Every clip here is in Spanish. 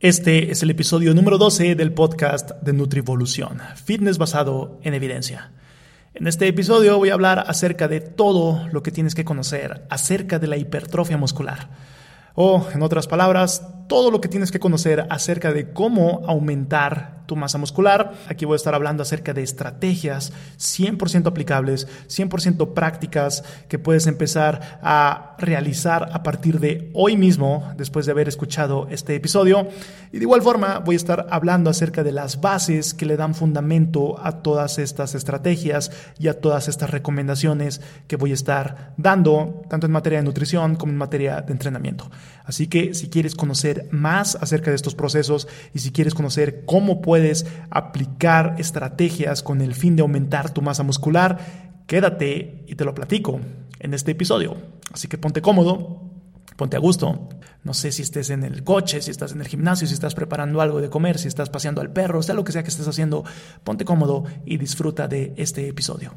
Este es el episodio número 12 del podcast de Nutrivolución, fitness basado en evidencia. En este episodio voy a hablar acerca de todo lo que tienes que conocer acerca de la hipertrofia muscular. O, en otras palabras, todo lo que tienes que conocer acerca de cómo aumentar tu masa muscular. Aquí voy a estar hablando acerca de estrategias 100% aplicables, 100% prácticas que puedes empezar a realizar a partir de hoy mismo, después de haber escuchado este episodio. Y de igual forma voy a estar hablando acerca de las bases que le dan fundamento a todas estas estrategias y a todas estas recomendaciones que voy a estar dando, tanto en materia de nutrición como en materia de entrenamiento. Así que si quieres conocer más acerca de estos procesos y si quieres conocer cómo puedes aplicar estrategias con el fin de aumentar tu masa muscular, quédate y te lo platico en este episodio. Así que ponte cómodo, ponte a gusto. No sé si estés en el coche, si estás en el gimnasio, si estás preparando algo de comer, si estás paseando al perro, sea lo que sea que estés haciendo, ponte cómodo y disfruta de este episodio.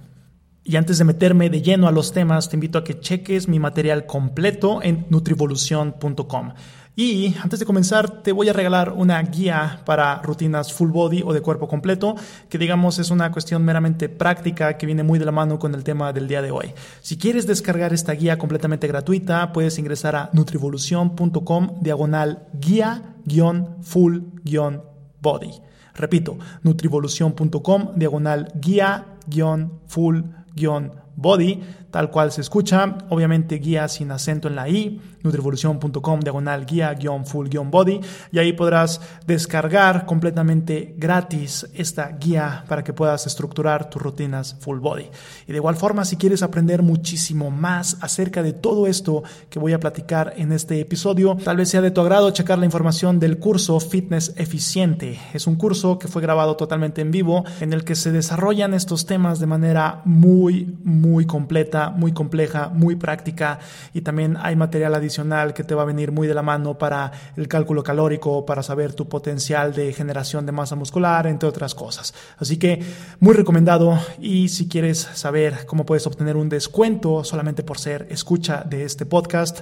Y antes de meterme de lleno a los temas, te invito a que cheques mi material completo en nutrivolución.com. Y antes de comenzar, te voy a regalar una guía para rutinas full body o de cuerpo completo, que digamos es una cuestión meramente práctica que viene muy de la mano con el tema del día de hoy. Si quieres descargar esta guía completamente gratuita, puedes ingresar a nutrivolución.com diagonal guía-full-body. Repito, nutrivolución.com diagonal guía-full-body tal cual se escucha. Obviamente guía sin acento en la I, nutrivolución.com diagonal guía guion full guion body y ahí podrás descargar completamente gratis esta guía para que puedas estructurar tus rutinas full body. Y de igual forma, si quieres aprender muchísimo más acerca de todo esto que voy a platicar en este episodio, tal vez sea de tu agrado checar la información del curso Fitness Eficiente. Es un curso que fue grabado totalmente en vivo en el que se desarrollan estos temas de manera muy, muy completa muy compleja, muy práctica y también hay material adicional que te va a venir muy de la mano para el cálculo calórico, para saber tu potencial de generación de masa muscular, entre otras cosas. Así que muy recomendado y si quieres saber cómo puedes obtener un descuento solamente por ser escucha de este podcast,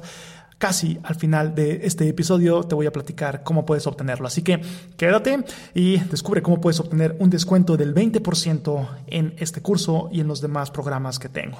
casi al final de este episodio te voy a platicar cómo puedes obtenerlo. Así que quédate y descubre cómo puedes obtener un descuento del 20% en este curso y en los demás programas que tengo.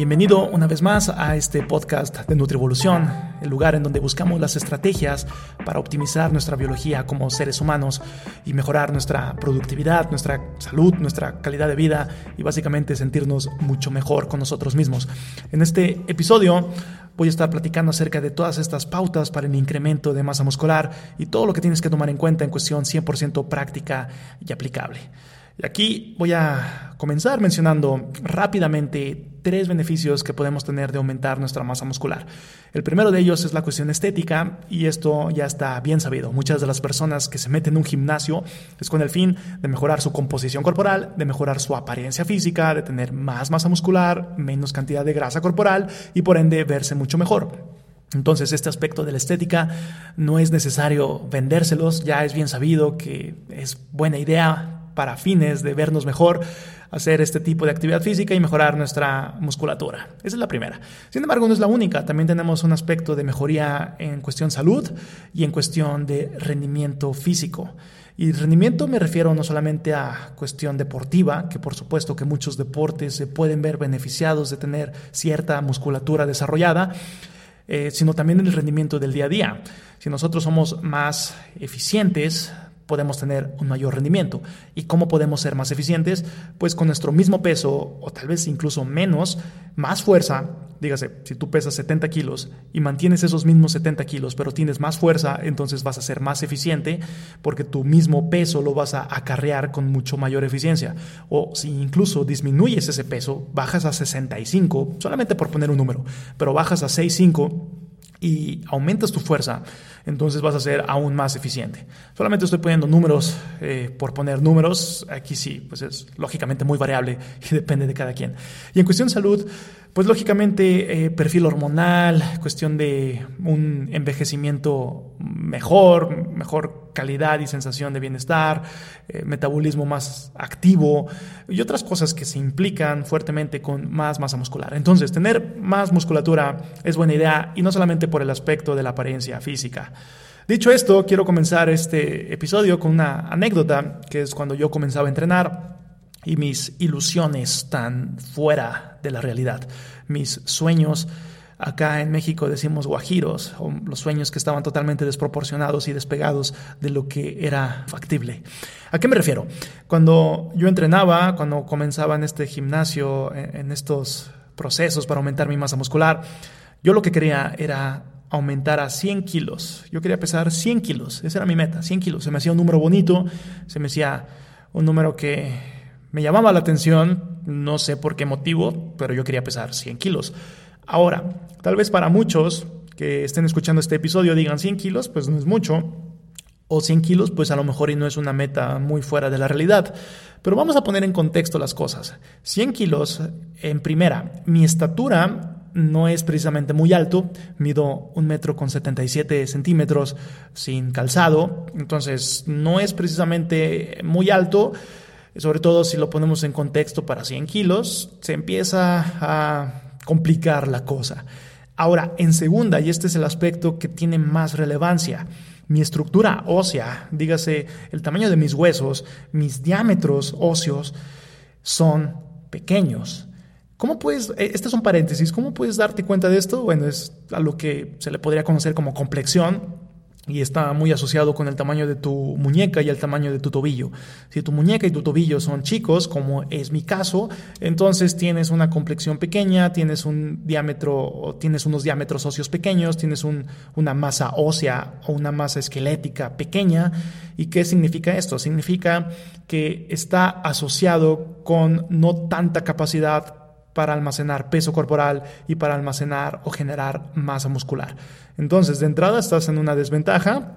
Bienvenido una vez más a este podcast de Nutrivolución, el lugar en donde buscamos las estrategias para optimizar nuestra biología como seres humanos y mejorar nuestra productividad, nuestra salud, nuestra calidad de vida y básicamente sentirnos mucho mejor con nosotros mismos. En este episodio voy a estar platicando acerca de todas estas pautas para el incremento de masa muscular y todo lo que tienes que tomar en cuenta en cuestión 100% práctica y aplicable. Y aquí voy a comenzar mencionando rápidamente tres beneficios que podemos tener de aumentar nuestra masa muscular. El primero de ellos es la cuestión estética y esto ya está bien sabido. Muchas de las personas que se meten en un gimnasio es con el fin de mejorar su composición corporal, de mejorar su apariencia física, de tener más masa muscular, menos cantidad de grasa corporal y por ende verse mucho mejor. Entonces, este aspecto de la estética no es necesario vendérselos, ya es bien sabido que es buena idea para fines de vernos mejor, hacer este tipo de actividad física y mejorar nuestra musculatura. Esa es la primera. Sin embargo, no es la única. También tenemos un aspecto de mejoría en cuestión salud y en cuestión de rendimiento físico. Y rendimiento me refiero no solamente a cuestión deportiva, que por supuesto que muchos deportes se pueden ver beneficiados de tener cierta musculatura desarrollada, eh, sino también en el rendimiento del día a día. Si nosotros somos más eficientes, podemos tener un mayor rendimiento. ¿Y cómo podemos ser más eficientes? Pues con nuestro mismo peso o tal vez incluso menos, más fuerza. Dígase, si tú pesas 70 kilos y mantienes esos mismos 70 kilos, pero tienes más fuerza, entonces vas a ser más eficiente porque tu mismo peso lo vas a acarrear con mucho mayor eficiencia. O si incluso disminuyes ese peso, bajas a 65, solamente por poner un número, pero bajas a 65 y aumentas tu fuerza, entonces vas a ser aún más eficiente. Solamente estoy poniendo números eh, por poner números. Aquí sí, pues es lógicamente muy variable y depende de cada quien. Y en cuestión de salud, pues lógicamente eh, perfil hormonal, cuestión de un envejecimiento mejor, mejor calidad y sensación de bienestar, eh, metabolismo más activo y otras cosas que se implican fuertemente con más masa muscular. Entonces, tener más musculatura es buena idea y no solamente por el aspecto de la apariencia física. Dicho esto, quiero comenzar este episodio con una anécdota, que es cuando yo comenzaba a entrenar y mis ilusiones tan fuera de la realidad, mis sueños Acá en México decimos guajiros, los sueños que estaban totalmente desproporcionados y despegados de lo que era factible. ¿A qué me refiero? Cuando yo entrenaba, cuando comenzaba en este gimnasio, en estos procesos para aumentar mi masa muscular, yo lo que quería era aumentar a 100 kilos. Yo quería pesar 100 kilos, esa era mi meta, 100 kilos. Se me hacía un número bonito, se me hacía un número que me llamaba la atención, no sé por qué motivo, pero yo quería pesar 100 kilos. Ahora, tal vez para muchos que estén escuchando este episodio digan 100 kilos, pues no es mucho. O 100 kilos, pues a lo mejor y no es una meta muy fuera de la realidad. Pero vamos a poner en contexto las cosas. 100 kilos, en primera, mi estatura no es precisamente muy alto, mido un metro con 77 centímetros sin calzado, entonces no es precisamente muy alto, sobre todo si lo ponemos en contexto para 100 kilos, se empieza a complicar la cosa. Ahora, en segunda, y este es el aspecto que tiene más relevancia, mi estructura ósea, dígase el tamaño de mis huesos, mis diámetros óseos, son pequeños. ¿Cómo puedes, eh, este es paréntesis, ¿cómo puedes darte cuenta de esto? Bueno, es a lo que se le podría conocer como complexión, y está muy asociado con el tamaño de tu muñeca y el tamaño de tu tobillo. Si tu muñeca y tu tobillo son chicos, como es mi caso, entonces tienes una complexión pequeña, tienes un diámetro, tienes unos diámetros óseos pequeños, tienes una masa ósea o una masa esquelética pequeña. ¿Y qué significa esto? Significa que está asociado con no tanta capacidad para almacenar peso corporal y para almacenar o generar masa muscular. Entonces, de entrada estás en una desventaja.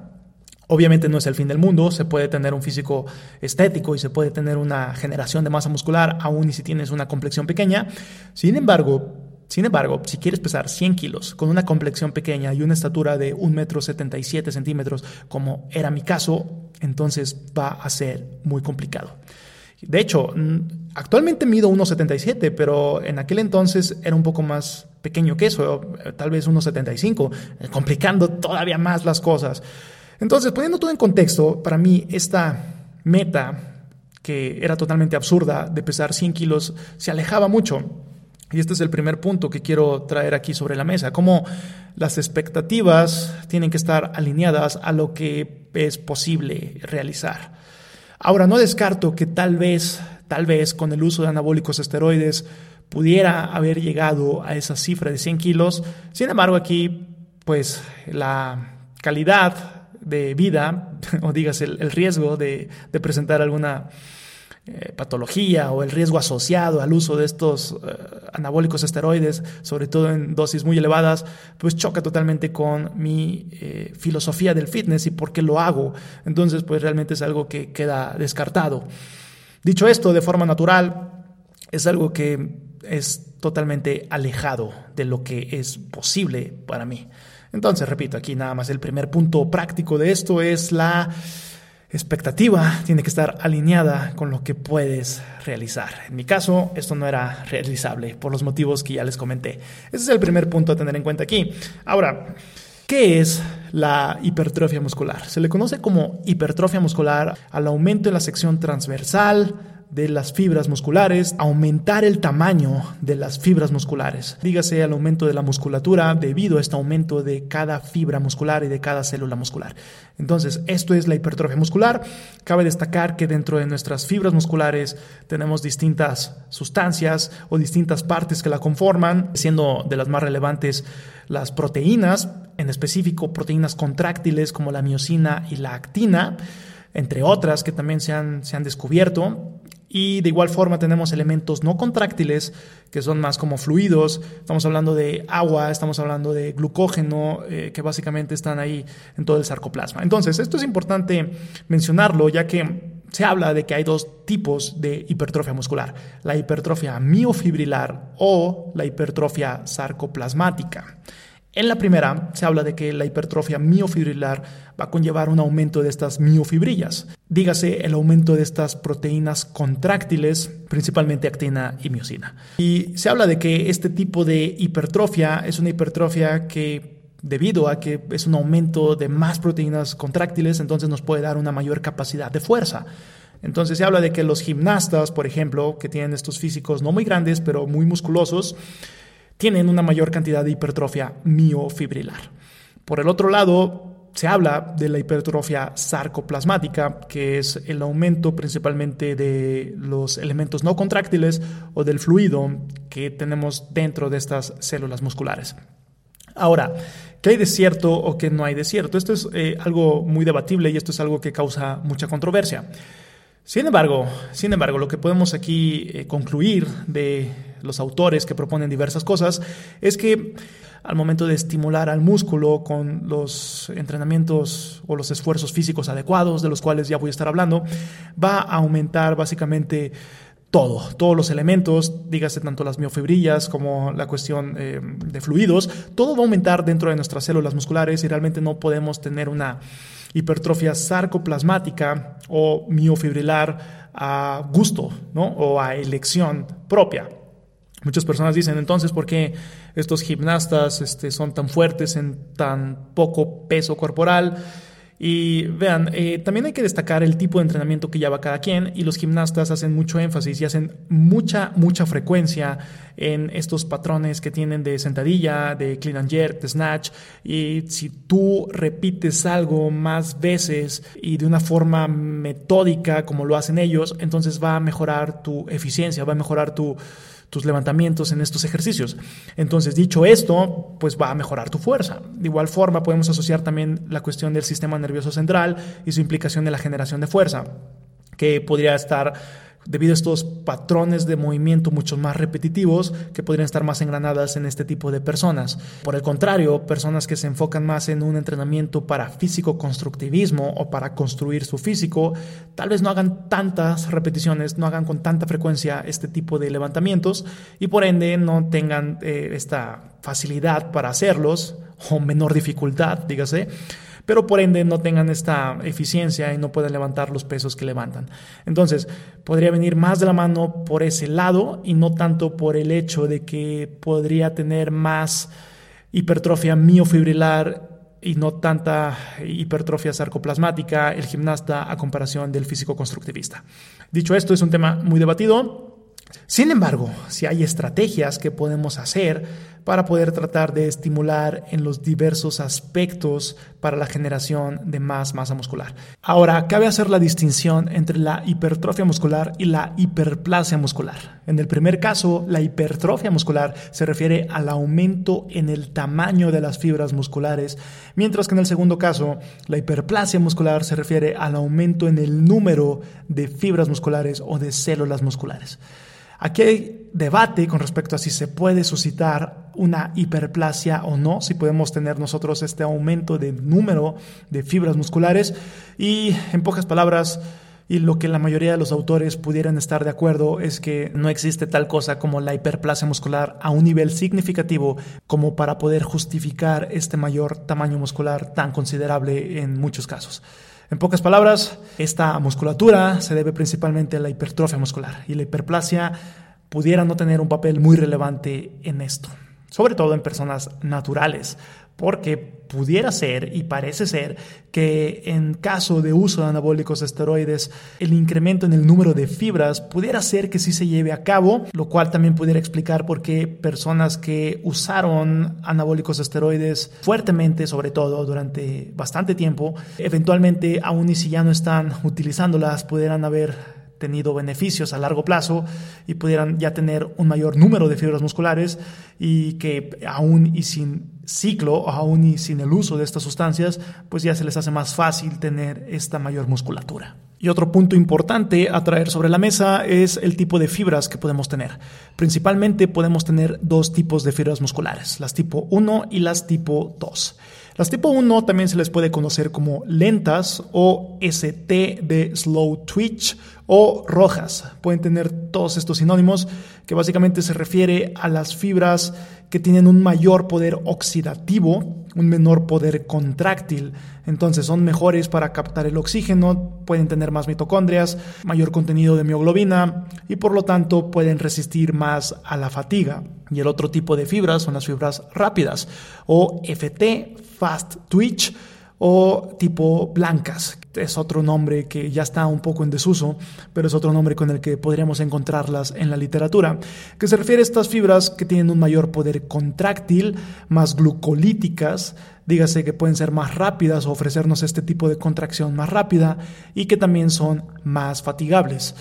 Obviamente no es el fin del mundo, se puede tener un físico estético y se puede tener una generación de masa muscular, aún y si tienes una complexión pequeña. Sin embargo, sin embargo, si quieres pesar 100 kilos con una complexión pequeña y una estatura de 1,77 metro 77 centímetros, como era mi caso, entonces va a ser muy complicado. De hecho, actualmente mido 1,77, pero en aquel entonces era un poco más pequeño que eso, tal vez 1,75, eh, complicando todavía más las cosas. Entonces, poniendo todo en contexto, para mí esta meta, que era totalmente absurda, de pesar 100 kilos, se alejaba mucho. Y este es el primer punto que quiero traer aquí sobre la mesa, cómo las expectativas tienen que estar alineadas a lo que es posible realizar. Ahora, no descarto que tal vez, tal vez con el uso de anabólicos esteroides pudiera haber llegado a esa cifra de 100 kilos. Sin embargo, aquí, pues la calidad de vida, o digas el, riesgo de, presentar alguna eh, patología o el riesgo asociado al uso de estos eh, anabólicos esteroides, sobre todo en dosis muy elevadas, pues choca totalmente con mi eh, filosofía del fitness y por qué lo hago. Entonces, pues realmente es algo que queda descartado. Dicho esto, de forma natural, es algo que es totalmente alejado de lo que es posible para mí. Entonces, repito, aquí nada más el primer punto práctico de esto es la expectativa tiene que estar alineada con lo que puedes realizar. En mi caso, esto no era realizable por los motivos que ya les comenté. Ese es el primer punto a tener en cuenta aquí. Ahora, ¿Qué es la hipertrofia muscular? Se le conoce como hipertrofia muscular al aumento de la sección transversal, de las fibras musculares, aumentar el tamaño de las fibras musculares. Dígase al aumento de la musculatura debido a este aumento de cada fibra muscular y de cada célula muscular. Entonces, esto es la hipertrofia muscular. Cabe destacar que dentro de nuestras fibras musculares tenemos distintas sustancias o distintas partes que la conforman, siendo de las más relevantes las proteínas, en específico proteínas contráctiles como la miocina y la actina entre otras que también se han, se han descubierto. Y de igual forma tenemos elementos no contráctiles, que son más como fluidos. Estamos hablando de agua, estamos hablando de glucógeno, eh, que básicamente están ahí en todo el sarcoplasma. Entonces, esto es importante mencionarlo, ya que se habla de que hay dos tipos de hipertrofia muscular, la hipertrofia miofibrilar o la hipertrofia sarcoplasmática. En la primera se habla de que la hipertrofia miofibrilar va a conllevar un aumento de estas miofibrillas, dígase el aumento de estas proteínas contráctiles, principalmente actina y miocina. Y se habla de que este tipo de hipertrofia es una hipertrofia que debido a que es un aumento de más proteínas contráctiles, entonces nos puede dar una mayor capacidad de fuerza. Entonces se habla de que los gimnastas, por ejemplo, que tienen estos físicos no muy grandes, pero muy musculosos, tienen una mayor cantidad de hipertrofia miofibrilar. Por el otro lado, se habla de la hipertrofia sarcoplasmática, que es el aumento principalmente de los elementos no contráctiles o del fluido que tenemos dentro de estas células musculares. Ahora, ¿qué hay de cierto o qué no hay de cierto? Esto es eh, algo muy debatible y esto es algo que causa mucha controversia. Sin embargo, sin embargo, lo que podemos aquí eh, concluir de los autores que proponen diversas cosas es que al momento de estimular al músculo con los entrenamientos o los esfuerzos físicos adecuados, de los cuales ya voy a estar hablando, va a aumentar básicamente todo, todos los elementos, dígase tanto las miofibrillas como la cuestión eh, de fluidos, todo va a aumentar dentro de nuestras células musculares y realmente no podemos tener una hipertrofia sarcoplasmática o miofibrilar a gusto ¿no? o a elección propia. Muchas personas dicen entonces por qué estos gimnastas este, son tan fuertes en tan poco peso corporal. Y vean, eh, también hay que destacar el tipo de entrenamiento que lleva cada quien y los gimnastas hacen mucho énfasis y hacen mucha, mucha frecuencia en estos patrones que tienen de sentadilla, de clean and jerk, de snatch. Y si tú repites algo más veces y de una forma metódica como lo hacen ellos, entonces va a mejorar tu eficiencia, va a mejorar tu tus levantamientos en estos ejercicios. Entonces, dicho esto, pues va a mejorar tu fuerza. De igual forma, podemos asociar también la cuestión del sistema nervioso central y su implicación en la generación de fuerza, que podría estar debido a estos patrones de movimiento mucho más repetitivos que podrían estar más engranadas en este tipo de personas. Por el contrario, personas que se enfocan más en un entrenamiento para físico constructivismo o para construir su físico, tal vez no hagan tantas repeticiones, no hagan con tanta frecuencia este tipo de levantamientos y por ende no tengan eh, esta facilidad para hacerlos o menor dificultad, dígase pero por ende no tengan esta eficiencia y no puedan levantar los pesos que levantan. Entonces, podría venir más de la mano por ese lado y no tanto por el hecho de que podría tener más hipertrofia miofibrilar y no tanta hipertrofia sarcoplasmática el gimnasta a comparación del físico constructivista. Dicho esto, es un tema muy debatido. Sin embargo, si hay estrategias que podemos hacer para poder tratar de estimular en los diversos aspectos para la generación de más masa muscular. Ahora, cabe hacer la distinción entre la hipertrofia muscular y la hiperplasia muscular. En el primer caso, la hipertrofia muscular se refiere al aumento en el tamaño de las fibras musculares, mientras que en el segundo caso, la hiperplasia muscular se refiere al aumento en el número de fibras musculares o de células musculares. Aquí hay debate con respecto a si se puede suscitar una hiperplasia o no, si podemos tener nosotros este aumento de número de fibras musculares y en pocas palabras, y lo que la mayoría de los autores pudieran estar de acuerdo es que no existe tal cosa como la hiperplasia muscular a un nivel significativo como para poder justificar este mayor tamaño muscular tan considerable en muchos casos. En pocas palabras, esta musculatura se debe principalmente a la hipertrofia muscular y la hiperplasia pudiera no tener un papel muy relevante en esto, sobre todo en personas naturales, porque pudiera ser y parece ser que en caso de uso de anabólicos esteroides, el incremento en el número de fibras pudiera ser que sí se lleve a cabo, lo cual también pudiera explicar por qué personas que usaron anabólicos esteroides fuertemente, sobre todo durante bastante tiempo, eventualmente, aún y si ya no están utilizándolas, pudieran haber tenido beneficios a largo plazo y pudieran ya tener un mayor número de fibras musculares y que aún y sin ciclo, aún y sin el uso de estas sustancias, pues ya se les hace más fácil tener esta mayor musculatura. Y otro punto importante a traer sobre la mesa es el tipo de fibras que podemos tener. Principalmente podemos tener dos tipos de fibras musculares, las tipo 1 y las tipo 2. Las tipo 1 también se les puede conocer como lentas o ST de slow twitch o rojas. Pueden tener todos estos sinónimos que básicamente se refiere a las fibras que tienen un mayor poder oxidativo, un menor poder contráctil. Entonces son mejores para captar el oxígeno, pueden tener más mitocondrias, mayor contenido de mioglobina y por lo tanto pueden resistir más a la fatiga. Y el otro tipo de fibras son las fibras rápidas o FT, fast twitch o tipo blancas. Es otro nombre que ya está un poco en desuso, pero es otro nombre con el que podríamos encontrarlas en la literatura, que se refiere a estas fibras que tienen un mayor poder contráctil, más glucolíticas, dígase que pueden ser más rápidas o ofrecernos este tipo de contracción más rápida y que también son más fatigables.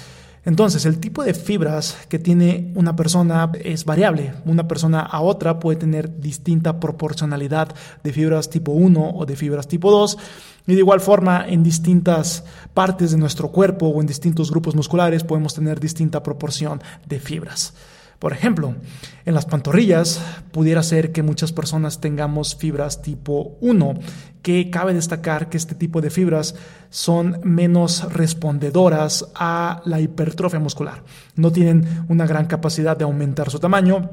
Entonces, el tipo de fibras que tiene una persona es variable. Una persona a otra puede tener distinta proporcionalidad de fibras tipo 1 o de fibras tipo 2. Y de igual forma, en distintas partes de nuestro cuerpo o en distintos grupos musculares podemos tener distinta proporción de fibras. Por ejemplo, en las pantorrillas pudiera ser que muchas personas tengamos fibras tipo 1, que cabe destacar que este tipo de fibras son menos respondedoras a la hipertrofia muscular. No tienen una gran capacidad de aumentar su tamaño.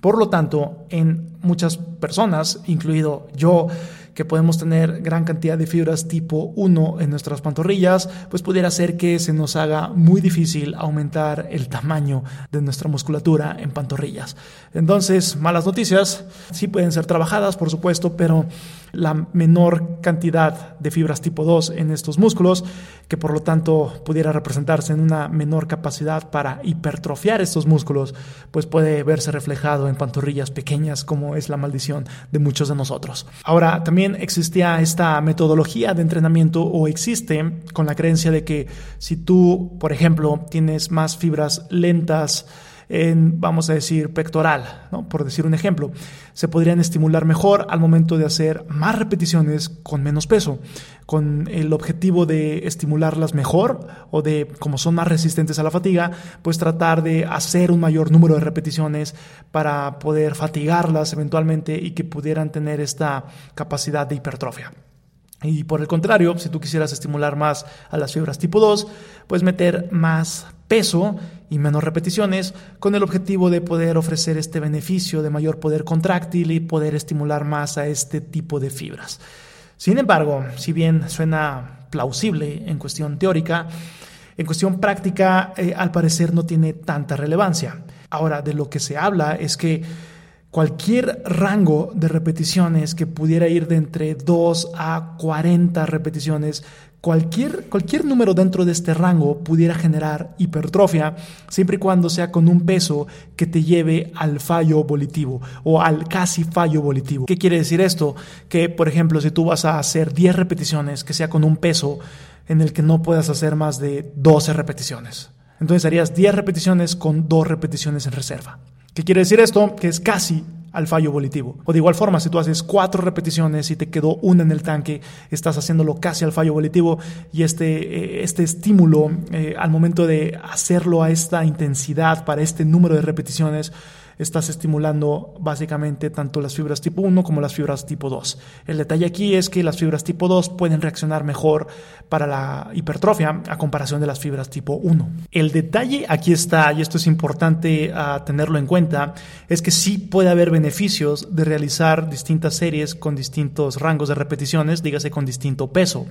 Por lo tanto, en muchas personas, incluido yo, que podemos tener gran cantidad de fibras tipo 1 en nuestras pantorrillas, pues pudiera ser que se nos haga muy difícil aumentar el tamaño de nuestra musculatura en pantorrillas. Entonces, malas noticias, sí pueden ser trabajadas, por supuesto, pero la menor cantidad de fibras tipo 2 en estos músculos, que por lo tanto pudiera representarse en una menor capacidad para hipertrofiar estos músculos, pues puede verse reflejado en pantorrillas pequeñas, como es la maldición de muchos de nosotros. Ahora, también existía esta metodología de entrenamiento o existe con la creencia de que si tú, por ejemplo, tienes más fibras lentas, en, vamos a decir, pectoral, por decir un ejemplo. Se podrían estimular mejor al momento de hacer más repeticiones con menos peso, con el objetivo de estimularlas mejor o de, como son más resistentes a la fatiga, pues tratar de hacer un mayor número de repeticiones para poder fatigarlas eventualmente y que pudieran tener esta capacidad de hipertrofia. Y por el contrario, si tú quisieras estimular más a las fibras tipo 2, pues meter más peso y menos repeticiones con el objetivo de poder ofrecer este beneficio de mayor poder contráctil y poder estimular más a este tipo de fibras. Sin embargo, si bien suena plausible en cuestión teórica, en cuestión práctica eh, al parecer no tiene tanta relevancia. Ahora, de lo que se habla es que cualquier rango de repeticiones que pudiera ir de entre 2 a 40 repeticiones, cualquier, cualquier número dentro de este rango pudiera generar hipertrofia, siempre y cuando sea con un peso que te lleve al fallo volitivo o al casi fallo volitivo. ¿Qué quiere decir esto? Que, por ejemplo, si tú vas a hacer 10 repeticiones, que sea con un peso en el que no puedas hacer más de 12 repeticiones. Entonces harías 10 repeticiones con 2 repeticiones en reserva. ¿Qué quiere decir esto? Que es casi al fallo volitivo. O de igual forma, si tú haces cuatro repeticiones y te quedó una en el tanque, estás haciéndolo casi al fallo volitivo y este, eh, este estímulo eh, al momento de hacerlo a esta intensidad para este número de repeticiones, estás estimulando básicamente tanto las fibras tipo 1 como las fibras tipo 2. El detalle aquí es que las fibras tipo 2 pueden reaccionar mejor para la hipertrofia a comparación de las fibras tipo 1. El detalle aquí está, y esto es importante ah, tenerlo en cuenta, es que sí puede haber beneficios de realizar distintas series con distintos rangos de repeticiones, dígase con distinto peso,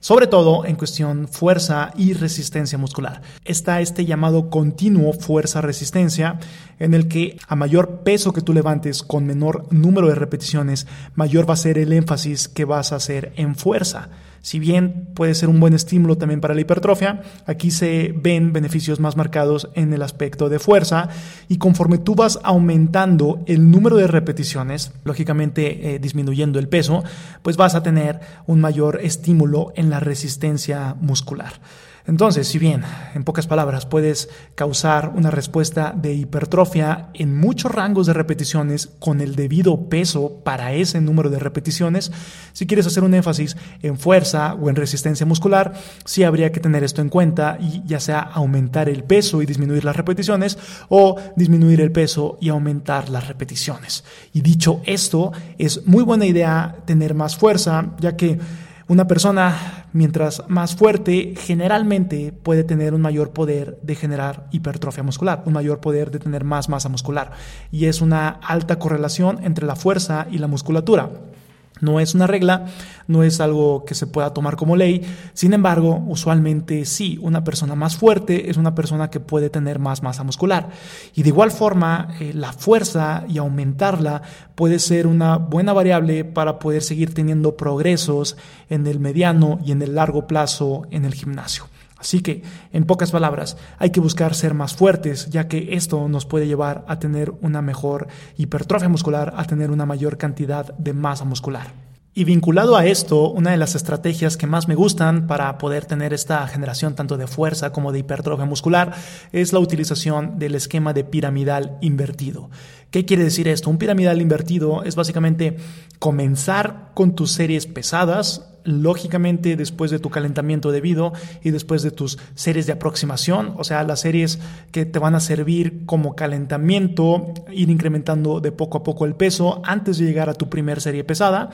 sobre todo en cuestión fuerza y resistencia muscular. Está este llamado continuo fuerza-resistencia en el que a mayor peso que tú levantes con menor número de repeticiones, mayor va a ser el énfasis que vas a hacer en fuerza. Si bien puede ser un buen estímulo también para la hipertrofia, aquí se ven beneficios más marcados en el aspecto de fuerza y conforme tú vas aumentando el número de repeticiones, lógicamente eh, disminuyendo el peso, pues vas a tener un mayor estímulo en la resistencia muscular. Entonces, si bien, en pocas palabras, puedes causar una respuesta de hipertrofia en muchos rangos de repeticiones con el debido peso para ese número de repeticiones, si quieres hacer un énfasis en fuerza o en resistencia muscular, sí habría que tener esto en cuenta y ya sea aumentar el peso y disminuir las repeticiones o disminuir el peso y aumentar las repeticiones. Y dicho esto, es muy buena idea tener más fuerza, ya que una persona, mientras más fuerte, generalmente puede tener un mayor poder de generar hipertrofia muscular, un mayor poder de tener más masa muscular. Y es una alta correlación entre la fuerza y la musculatura. No es una regla, no es algo que se pueda tomar como ley, sin embargo, usualmente sí, una persona más fuerte es una persona que puede tener más masa muscular. Y de igual forma, eh, la fuerza y aumentarla puede ser una buena variable para poder seguir teniendo progresos en el mediano y en el largo plazo en el gimnasio. Así que, en pocas palabras, hay que buscar ser más fuertes, ya que esto nos puede llevar a tener una mejor hipertrofia muscular, a tener una mayor cantidad de masa muscular. Y vinculado a esto, una de las estrategias que más me gustan para poder tener esta generación tanto de fuerza como de hipertrofia muscular es la utilización del esquema de piramidal invertido. ¿Qué quiere decir esto? Un piramidal invertido es básicamente comenzar con tus series pesadas, lógicamente después de tu calentamiento debido y después de tus series de aproximación, o sea, las series que te van a servir como calentamiento, ir incrementando de poco a poco el peso antes de llegar a tu primer serie pesada,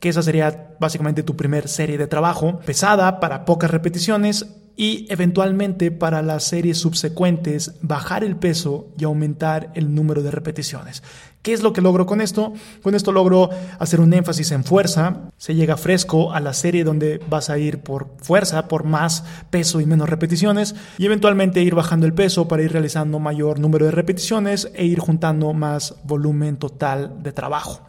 que esa sería básicamente tu primer serie de trabajo pesada para pocas repeticiones y eventualmente para las series subsecuentes bajar el peso y aumentar el número de repeticiones. ¿Qué es lo que logro con esto? Con esto logro hacer un énfasis en fuerza, se llega fresco a la serie donde vas a ir por fuerza, por más peso y menos repeticiones y eventualmente ir bajando el peso para ir realizando mayor número de repeticiones e ir juntando más volumen total de trabajo.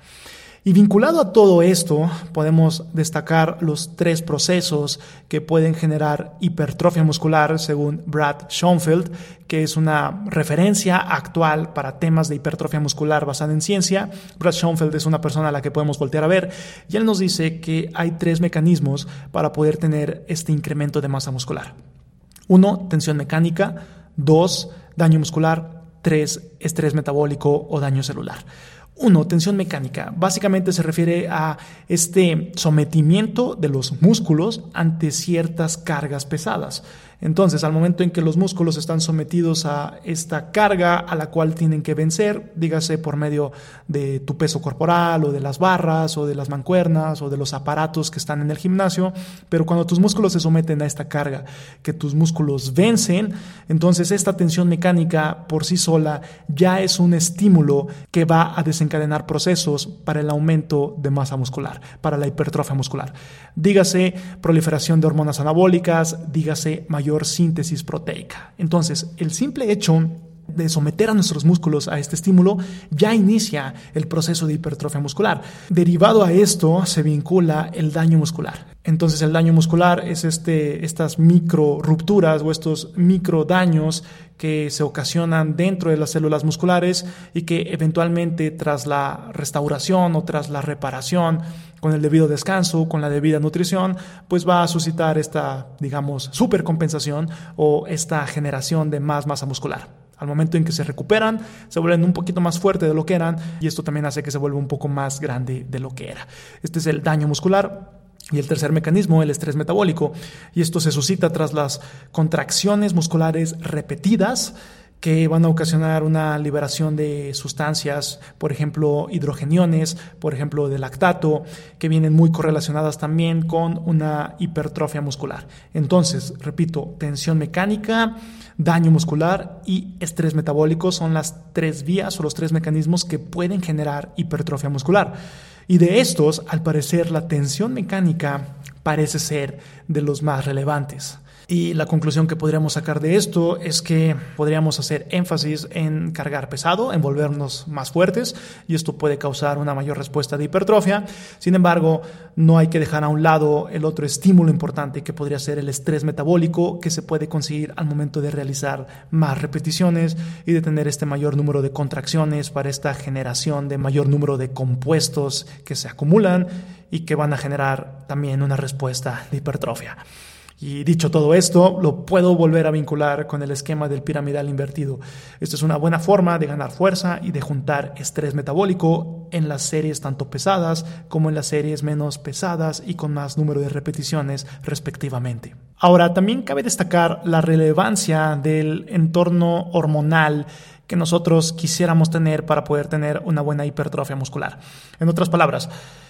Y vinculado a todo esto, podemos destacar los tres procesos que pueden generar hipertrofia muscular según Brad Schoenfeld, que es una referencia actual para temas de hipertrofia muscular basada en ciencia. Brad Schoenfeld es una persona a la que podemos voltear a ver y él nos dice que hay tres mecanismos para poder tener este incremento de masa muscular. Uno, tensión mecánica. Dos, daño muscular. Tres, estrés metabólico o daño celular. Uno, tensión mecánica. Básicamente se refiere a este sometimiento de los músculos ante ciertas cargas pesadas. Entonces, al momento en que los músculos están sometidos a esta carga a la cual tienen que vencer, dígase por medio de tu peso corporal o de las barras o de las mancuernas o de los aparatos que están en el gimnasio, pero cuando tus músculos se someten a esta carga, que tus músculos vencen, entonces esta tensión mecánica por sí sola ya es un estímulo que va a desencadenar procesos para el aumento de masa muscular, para la hipertrofia muscular. Dígase proliferación de hormonas anabólicas, dígase mayor síntesis proteica. Entonces, el simple hecho de someter a nuestros músculos a este estímulo ya inicia el proceso de hipertrofia muscular. Derivado a esto se vincula el daño muscular. Entonces el daño muscular es este, estas micro rupturas o estos micro daños que se ocasionan dentro de las células musculares y que eventualmente tras la restauración o tras la reparación con el debido descanso, con la debida nutrición, pues va a suscitar esta, digamos, supercompensación o esta generación de más masa muscular. Al momento en que se recuperan, se vuelven un poquito más fuertes de lo que eran y esto también hace que se vuelva un poco más grande de lo que era. Este es el daño muscular. Y el tercer mecanismo, el estrés metabólico, y esto se suscita tras las contracciones musculares repetidas que van a ocasionar una liberación de sustancias, por ejemplo, hidrogeniones, por ejemplo, de lactato, que vienen muy correlacionadas también con una hipertrofia muscular. Entonces, repito, tensión mecánica, daño muscular y estrés metabólico son las tres vías o los tres mecanismos que pueden generar hipertrofia muscular. Y de estos, al parecer, la tensión mecánica parece ser de los más relevantes. Y la conclusión que podríamos sacar de esto es que podríamos hacer énfasis en cargar pesado, en volvernos más fuertes, y esto puede causar una mayor respuesta de hipertrofia. Sin embargo, no hay que dejar a un lado el otro estímulo importante que podría ser el estrés metabólico que se puede conseguir al momento de realizar más repeticiones y de tener este mayor número de contracciones para esta generación de mayor número de compuestos que se acumulan y que van a generar también una respuesta de hipertrofia. Y dicho todo esto, lo puedo volver a vincular con el esquema del piramidal invertido. Esto es una buena forma de ganar fuerza y de juntar estrés metabólico en las series tanto pesadas como en las series menos pesadas y con más número de repeticiones respectivamente. Ahora, también cabe destacar la relevancia del entorno hormonal que nosotros quisiéramos tener para poder tener una buena hipertrofia muscular. En otras palabras,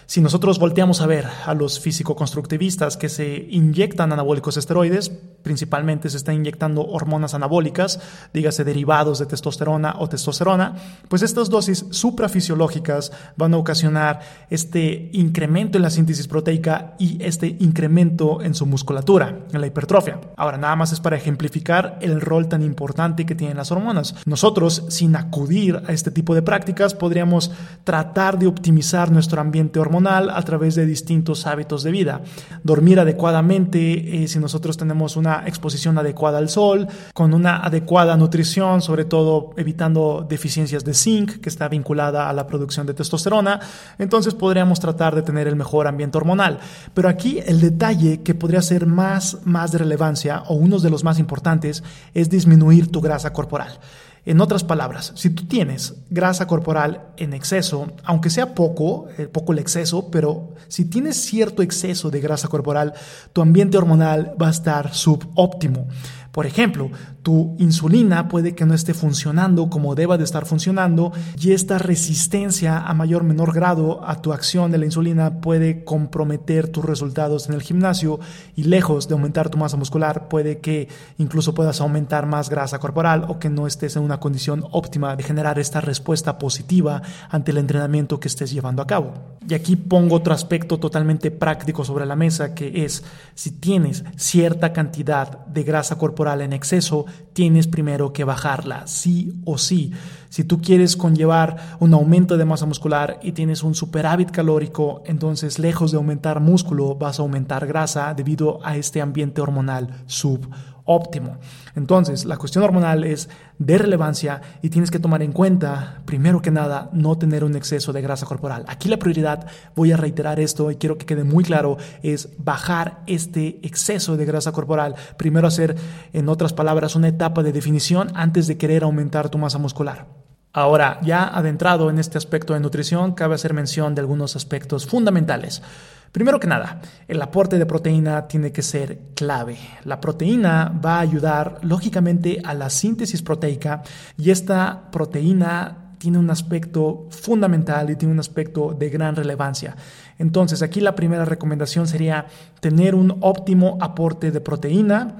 si nosotros volteamos a ver a los físico-constructivistas que se inyectan anabólicos esteroides, principalmente se están inyectando hormonas anabólicas, dígase derivados de testosterona o testosterona, pues estas dosis suprafisiológicas van a ocasionar este incremento en la síntesis proteica y este incremento en su musculatura, en la hipertrofia. Ahora, nada más es para ejemplificar el rol tan importante que tienen las hormonas. Nosotros, sin acudir a este tipo de prácticas, podríamos tratar de optimizar nuestro ambiente hormonal a través de distintos hábitos de vida. Dormir adecuadamente, eh, si nosotros tenemos una exposición adecuada al sol, con una adecuada nutrición, sobre todo evitando deficiencias de zinc, que está vinculada a la producción de testosterona, entonces podríamos tratar de tener el mejor ambiente hormonal. Pero aquí el detalle que podría ser más, más de relevancia, o uno de los más importantes, es disminuir tu grasa corporal. En otras palabras, si tú tienes grasa corporal en exceso, aunque sea poco, eh, poco el exceso, pero si tienes cierto exceso de grasa corporal, tu ambiente hormonal va a estar subóptimo. Por ejemplo, tu insulina puede que no esté funcionando como deba de estar funcionando y esta resistencia a mayor o menor grado a tu acción de la insulina puede comprometer tus resultados en el gimnasio y lejos de aumentar tu masa muscular puede que incluso puedas aumentar más grasa corporal o que no estés en una condición óptima de generar esta respuesta positiva ante el entrenamiento que estés llevando a cabo. Y aquí pongo otro aspecto totalmente práctico sobre la mesa que es si tienes cierta cantidad de grasa corporal en exceso, tienes primero que bajarla, sí o sí. Si tú quieres conllevar un aumento de masa muscular y tienes un superávit calórico, entonces lejos de aumentar músculo, vas a aumentar grasa debido a este ambiente hormonal subóptimo. Entonces, la cuestión hormonal es de relevancia y tienes que tomar en cuenta, primero que nada, no tener un exceso de grasa corporal. Aquí la prioridad, voy a reiterar esto y quiero que quede muy claro, es bajar este exceso de grasa corporal. Primero hacer, en otras palabras, una etapa de definición antes de querer aumentar tu masa muscular. Ahora, ya adentrado en este aspecto de nutrición, cabe hacer mención de algunos aspectos fundamentales. Primero que nada, el aporte de proteína tiene que ser clave. La proteína va a ayudar lógicamente a la síntesis proteica y esta proteína tiene un aspecto fundamental y tiene un aspecto de gran relevancia. Entonces, aquí la primera recomendación sería tener un óptimo aporte de proteína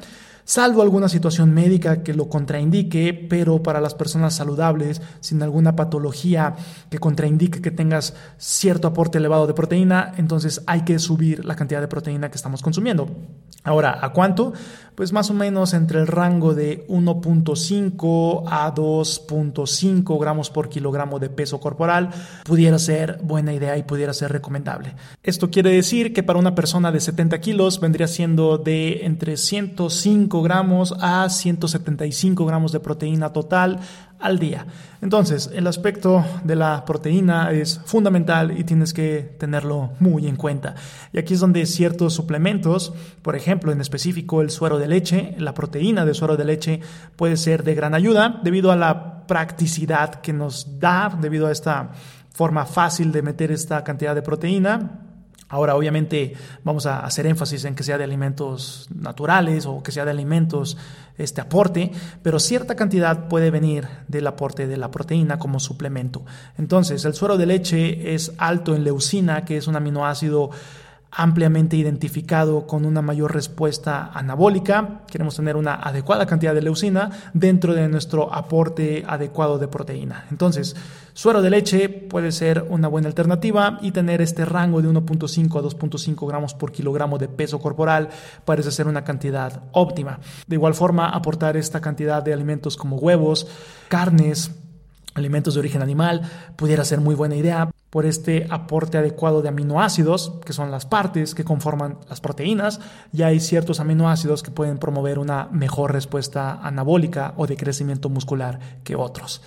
salvo alguna situación médica que lo contraindique, pero para las personas saludables, sin alguna patología que contraindique que tengas cierto aporte elevado de proteína, entonces hay que subir la cantidad de proteína que estamos consumiendo. Ahora, ¿a cuánto? Pues más o menos entre el rango de 1.5 a 2.5 gramos por kilogramo de peso corporal pudiera ser buena idea y pudiera ser recomendable. Esto quiere decir que para una persona de 70 kilos vendría siendo de entre 105 gramos a 175 gramos de proteína total al día. Entonces, el aspecto de la proteína es fundamental y tienes que tenerlo muy en cuenta. Y aquí es donde ciertos suplementos, por ejemplo, en específico el suero de leche, la proteína de suero de leche puede ser de gran ayuda debido a la practicidad que nos da, debido a esta forma fácil de meter esta cantidad de proteína Ahora, obviamente, vamos a hacer énfasis en que sea de alimentos naturales o que sea de alimentos este aporte, pero cierta cantidad puede venir del aporte de la proteína como suplemento. Entonces, el suero de leche es alto en leucina, que es un aminoácido ampliamente identificado con una mayor respuesta anabólica. Queremos tener una adecuada cantidad de leucina dentro de nuestro aporte adecuado de proteína. Entonces, suero de leche puede ser una buena alternativa y tener este rango de 1.5 a 2.5 gramos por kilogramo de peso corporal parece ser una cantidad óptima. De igual forma, aportar esta cantidad de alimentos como huevos, carnes, alimentos de origen animal pudiera ser muy buena idea por este aporte adecuado de aminoácidos, que son las partes que conforman las proteínas, y hay ciertos aminoácidos que pueden promover una mejor respuesta anabólica o de crecimiento muscular que otros.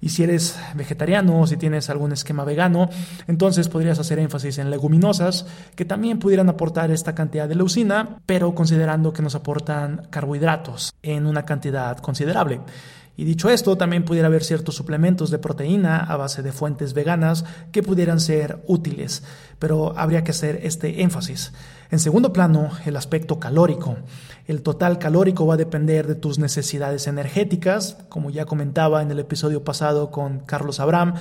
Y si eres vegetariano o si tienes algún esquema vegano, entonces podrías hacer énfasis en leguminosas que también pudieran aportar esta cantidad de leucina, pero considerando que nos aportan carbohidratos en una cantidad considerable. Y dicho esto, también pudiera haber ciertos suplementos de proteína a base de fuentes veganas que pudieran ser útiles, pero habría que hacer este énfasis. En segundo plano, el aspecto calórico. El total calórico va a depender de tus necesidades energéticas, como ya comentaba en el episodio pasado con Carlos Abraham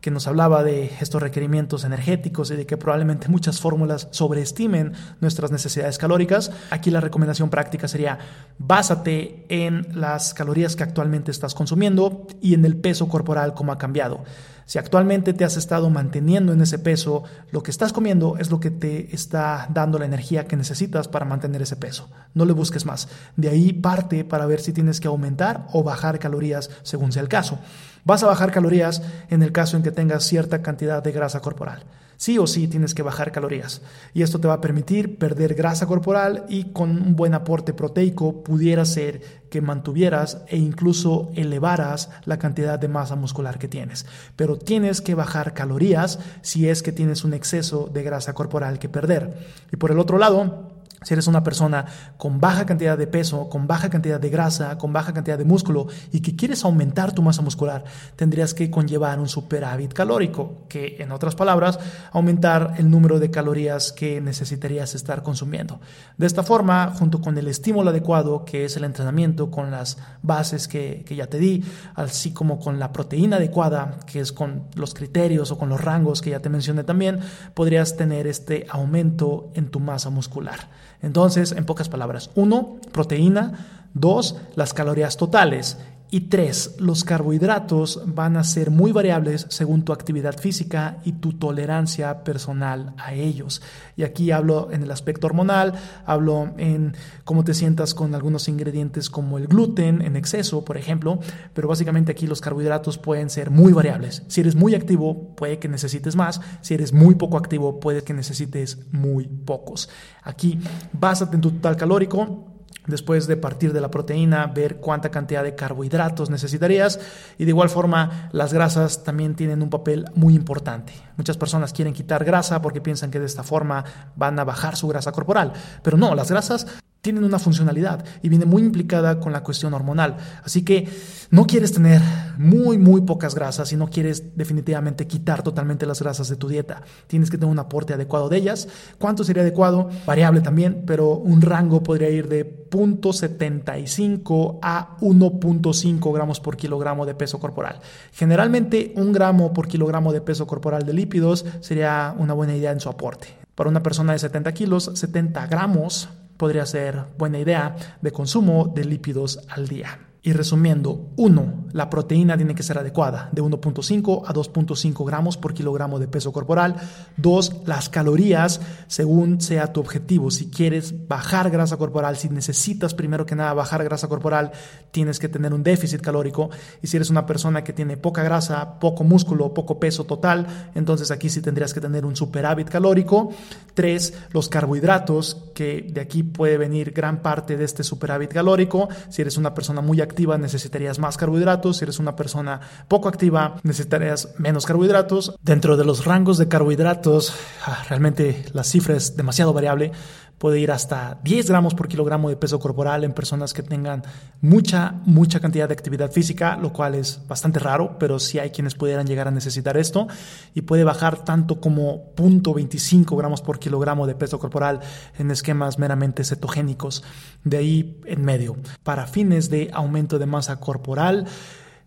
que nos hablaba de estos requerimientos energéticos y de que probablemente muchas fórmulas sobreestimen nuestras necesidades calóricas, aquí la recomendación práctica sería básate en las calorías que actualmente estás consumiendo y en el peso corporal como ha cambiado. Si actualmente te has estado manteniendo en ese peso, lo que estás comiendo es lo que te está dando la energía que necesitas para mantener ese peso. No le busques más. De ahí parte para ver si tienes que aumentar o bajar calorías según sea el caso. Vas a bajar calorías en el caso en que tengas cierta cantidad de grasa corporal. Sí o sí tienes que bajar calorías. Y esto te va a permitir perder grasa corporal y con un buen aporte proteico pudiera ser que mantuvieras e incluso elevaras la cantidad de masa muscular que tienes. Pero tienes que bajar calorías si es que tienes un exceso de grasa corporal que perder. Y por el otro lado, si eres una persona con baja cantidad de peso, con baja cantidad de grasa, con baja cantidad de músculo y que quieres aumentar tu masa muscular, tendrías que conllevar un superávit calórico, que en otras palabras, aumentar el número de calorías que necesitarías estar consumiendo. De esta forma, junto con el estímulo adecuado, que es el entrenamiento con las bases que, que ya te di, así como con la proteína adecuada, que es con los criterios o con los rangos que ya te mencioné también, podrías tener este aumento en tu masa muscular. Entonces, en pocas palabras, uno, proteína, dos, las calorías totales y tres, los carbohidratos van a ser muy variables según tu actividad física y tu tolerancia personal a ellos. Y aquí hablo en el aspecto hormonal, hablo en cómo te sientas con algunos ingredientes como el gluten en exceso, por ejemplo, pero básicamente aquí los carbohidratos pueden ser muy variables. Si eres muy activo, puede que necesites más, si eres muy poco activo, puede que necesites muy pocos. Aquí, básate en tu total calórico, Después de partir de la proteína, ver cuánta cantidad de carbohidratos necesitarías. Y de igual forma, las grasas también tienen un papel muy importante. Muchas personas quieren quitar grasa porque piensan que de esta forma van a bajar su grasa corporal. Pero no, las grasas tienen una funcionalidad y viene muy implicada con la cuestión hormonal. Así que no quieres tener muy, muy pocas grasas y no quieres definitivamente quitar totalmente las grasas de tu dieta. Tienes que tener un aporte adecuado de ellas. ¿Cuánto sería adecuado? Variable también, pero un rango podría ir de 0.75 a 1.5 gramos por kilogramo de peso corporal. Generalmente un gramo por kilogramo de peso corporal de lípidos sería una buena idea en su aporte. Para una persona de 70 kilos, 70 gramos podría ser buena idea de consumo de lípidos al día. Y resumiendo, 1. La proteína tiene que ser adecuada, de 1.5 a 2.5 gramos por kilogramo de peso corporal. 2. Las calorías, según sea tu objetivo. Si quieres bajar grasa corporal, si necesitas primero que nada bajar grasa corporal, tienes que tener un déficit calórico. Y si eres una persona que tiene poca grasa, poco músculo, poco peso total, entonces aquí sí tendrías que tener un superávit calórico. 3. Los carbohidratos, que de aquí puede venir gran parte de este superávit calórico. Si eres una persona muy necesitarías más carbohidratos, si eres una persona poco activa necesitarías menos carbohidratos. Dentro de los rangos de carbohidratos, ah, realmente la cifra es demasiado variable, puede ir hasta 10 gramos por kilogramo de peso corporal en personas que tengan mucha, mucha cantidad de actividad física, lo cual es bastante raro, pero sí hay quienes pudieran llegar a necesitar esto y puede bajar tanto como 0.25 gramos por kilogramo de peso corporal en esquemas meramente cetogénicos, de ahí en medio. Para fines de aumento de masa corporal,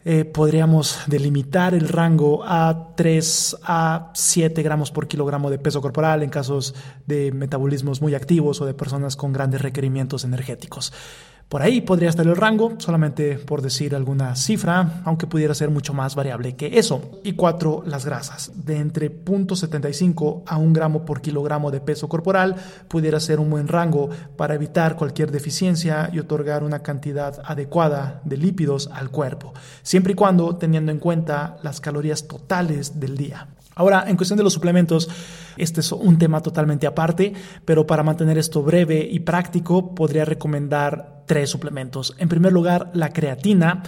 eh, podríamos delimitar el rango a 3 a 7 gramos por kilogramo de peso corporal en casos de metabolismos muy activos o de personas con grandes requerimientos energéticos. Por ahí podría estar el rango, solamente por decir alguna cifra, aunque pudiera ser mucho más variable que eso. Y cuatro, las grasas. De entre 0.75 a 1 gramo por kilogramo de peso corporal pudiera ser un buen rango para evitar cualquier deficiencia y otorgar una cantidad adecuada de lípidos al cuerpo, siempre y cuando teniendo en cuenta las calorías totales del día. Ahora, en cuestión de los suplementos, este es un tema totalmente aparte, pero para mantener esto breve y práctico, podría recomendar tres suplementos. En primer lugar, la creatina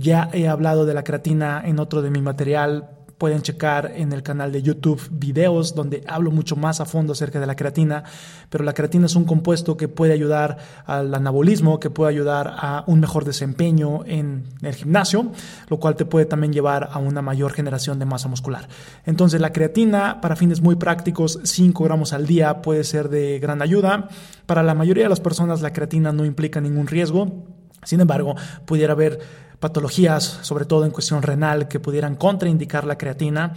Ya he hablado de la creatina en otro de mi material Pueden checar en el canal de YouTube videos donde hablo mucho más a fondo acerca de la creatina, pero la creatina es un compuesto que puede ayudar al anabolismo, que puede ayudar a un mejor desempeño en el gimnasio, lo cual te puede también llevar a una mayor generación de masa muscular. Entonces la creatina para fines muy prácticos, 5 gramos al día puede ser de gran ayuda. Para la mayoría de las personas la creatina no implica ningún riesgo. Sin embargo, pudiera haber patologías, sobre todo en cuestión renal, que pudieran contraindicar la creatina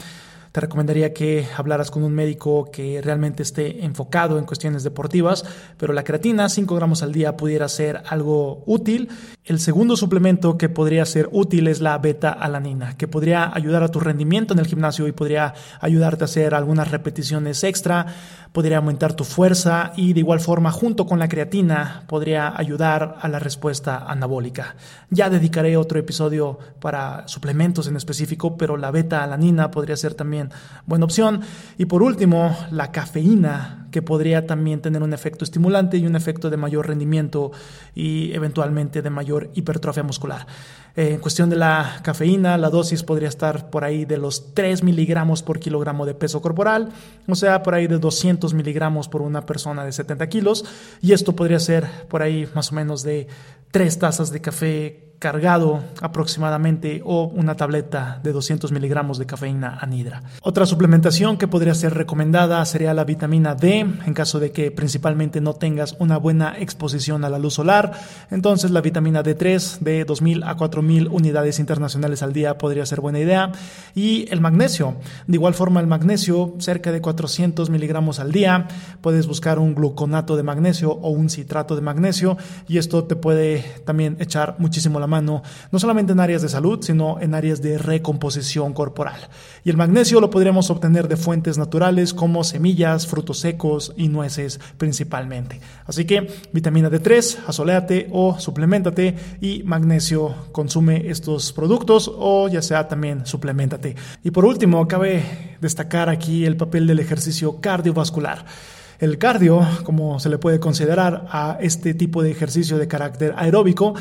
te recomendaría que hablaras con un médico que realmente esté enfocado en cuestiones deportivas, pero la creatina, 5 gramos al día, pudiera ser algo útil. El segundo suplemento que podría ser útil es la beta-alanina, que podría ayudar a tu rendimiento en el gimnasio y podría ayudarte a hacer algunas repeticiones extra, podría aumentar tu fuerza y de igual forma junto con la creatina podría ayudar a la respuesta anabólica. Ya dedicaré otro episodio para suplementos en específico, pero la beta-alanina podría ser también buena opción. Y por último, la cafeína, que podría también tener un efecto estimulante y un efecto de mayor rendimiento y eventualmente de mayor hipertrofia muscular. Eh, en cuestión de la cafeína, la dosis podría estar por ahí de los 3 miligramos por kilogramo de peso corporal, o sea, por ahí de 200 miligramos por una persona de 70 kilos, y esto podría ser por ahí más o menos de 3 tazas de café cargado aproximadamente o una tableta de 200 miligramos de cafeína anhidra. Otra suplementación que podría ser recomendada sería la vitamina D en caso de que principalmente no tengas una buena exposición a la luz solar. Entonces la vitamina D3 de 2.000 a 4.000 unidades internacionales al día podría ser buena idea. Y el magnesio. De igual forma el magnesio cerca de 400 miligramos al día. Puedes buscar un gluconato de magnesio o un citrato de magnesio y esto te puede también echar muchísimo la mano, no solamente en áreas de salud, sino en áreas de recomposición corporal. Y el magnesio lo podríamos obtener de fuentes naturales como semillas, frutos secos y nueces principalmente. Así que vitamina D3, asoléate o suplementate y magnesio consume estos productos o ya sea también suplementate. Y por último, cabe destacar aquí el papel del ejercicio cardiovascular. El cardio, como se le puede considerar a este tipo de ejercicio de carácter aeróbico,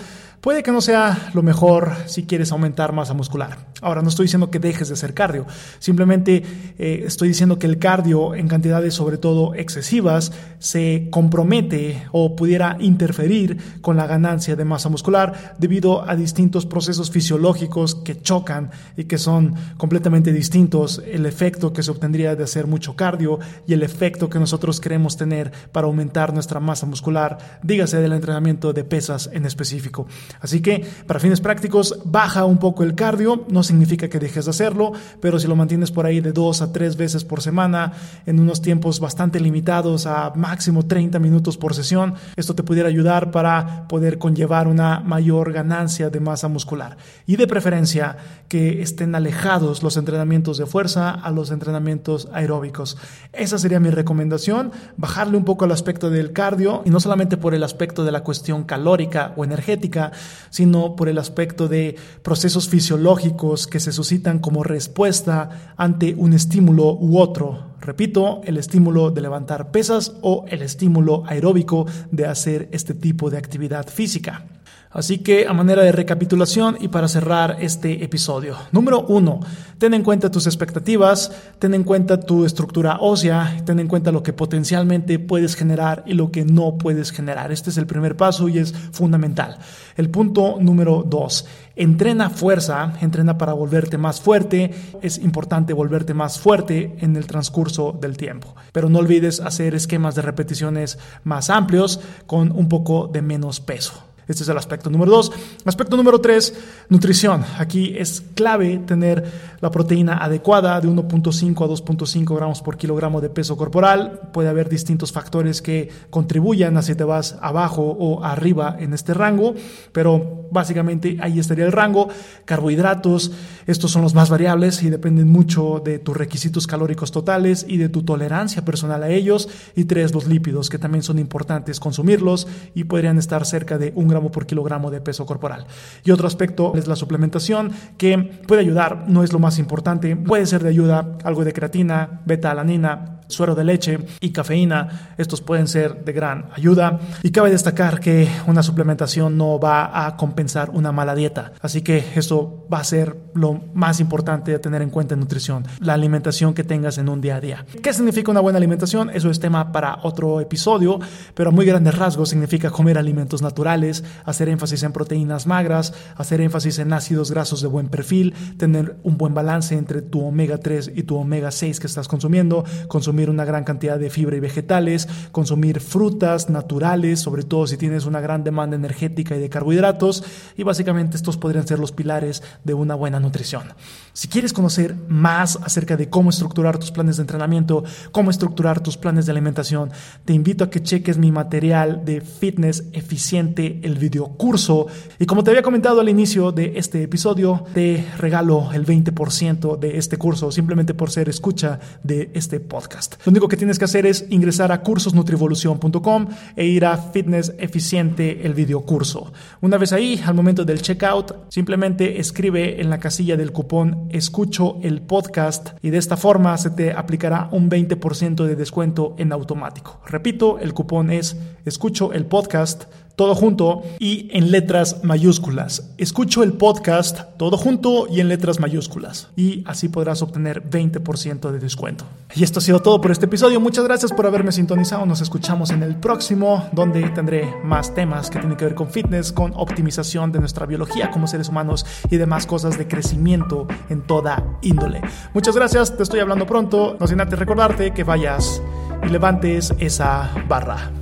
Puede que no sea lo mejor si quieres aumentar masa muscular. Ahora, no estoy diciendo que dejes de hacer cardio, simplemente eh, estoy diciendo que el cardio en cantidades sobre todo excesivas se compromete o pudiera interferir con la ganancia de masa muscular debido a distintos procesos fisiológicos que chocan y que son completamente distintos. El efecto que se obtendría de hacer mucho cardio y el efecto que nosotros queremos tener para aumentar nuestra masa muscular, dígase del entrenamiento de pesas en específico. Así que, para fines prácticos, baja un poco el cardio, no significa que dejes de hacerlo, pero si lo mantienes por ahí de dos a tres veces por semana, en unos tiempos bastante limitados a máximo 30 minutos por sesión, esto te pudiera ayudar para poder conllevar una mayor ganancia de masa muscular. Y de preferencia, que estén alejados los entrenamientos de fuerza a los entrenamientos aeróbicos. Esa sería mi recomendación, bajarle un poco al aspecto del cardio y no solamente por el aspecto de la cuestión calórica o energética, sino por el aspecto de procesos fisiológicos que se suscitan como respuesta ante un estímulo u otro. Repito, el estímulo de levantar pesas o el estímulo aeróbico de hacer este tipo de actividad física. Así que a manera de recapitulación y para cerrar este episodio. Número uno, ten en cuenta tus expectativas, ten en cuenta tu estructura ósea, ten en cuenta lo que potencialmente puedes generar y lo que no puedes generar. Este es el primer paso y es fundamental. El punto número dos, entrena fuerza, entrena para volverte más fuerte. Es importante volverte más fuerte en el transcurso del tiempo. Pero no olvides hacer esquemas de repeticiones más amplios con un poco de menos peso. Este es el aspecto número dos. Aspecto número tres, nutrición. Aquí es clave tener la proteína adecuada de 1.5 a 2.5 gramos por kilogramo de peso corporal. Puede haber distintos factores que contribuyan a si te vas abajo o arriba en este rango, pero básicamente ahí estaría el rango. Carbohidratos, estos son los más variables y dependen mucho de tus requisitos calóricos totales y de tu tolerancia personal a ellos. Y tres, los lípidos, que también son importantes consumirlos y podrían estar cerca de un gramo por kilogramo de peso corporal. Y otro aspecto es la suplementación que puede ayudar, no es lo más importante, puede ser de ayuda algo de creatina, beta-alanina, suero de leche y cafeína. Estos pueden ser de gran ayuda. Y cabe destacar que una suplementación no va a compensar una mala dieta. Así que eso va a ser lo más importante a tener en cuenta en nutrición. La alimentación que tengas en un día a día. ¿Qué significa una buena alimentación? Eso es tema para otro episodio, pero a muy grandes rasgos significa comer alimentos naturales, hacer énfasis en proteínas magras, hacer énfasis en ácidos grasos de buen perfil, tener un buen balance entre tu omega 3 y tu omega 6 que estás consumiendo, consumir una gran cantidad de fibra y vegetales, consumir frutas naturales, sobre todo si tienes una gran demanda energética y de carbohidratos, y básicamente estos podrían ser los pilares de una buena nutrición. Si quieres conocer más acerca de cómo estructurar tus planes de entrenamiento, cómo estructurar tus planes de alimentación, te invito a que cheques mi material de fitness eficiente, video curso. Y como te había comentado al inicio de este episodio, te regalo el 20% de este curso simplemente por ser escucha de este podcast. Lo único que tienes que hacer es ingresar a cursosnutrivolución.com e ir a Fitness Eficiente, el video curso. Una vez ahí, al momento del checkout, simplemente escribe en la casilla del cupón Escucho el podcast y de esta forma se te aplicará un 20% de descuento en automático. Repito, el cupón es Escucho el podcast todo junto y en letras mayúsculas. Escucho el podcast todo junto y en letras mayúsculas. Y así podrás obtener 20% de descuento. Y esto ha sido todo por este episodio. Muchas gracias por haberme sintonizado. Nos escuchamos en el próximo, donde tendré más temas que tienen que ver con fitness, con optimización de nuestra biología como seres humanos y demás cosas de crecimiento en toda índole. Muchas gracias, te estoy hablando pronto. No sin antes recordarte que vayas y levantes esa barra.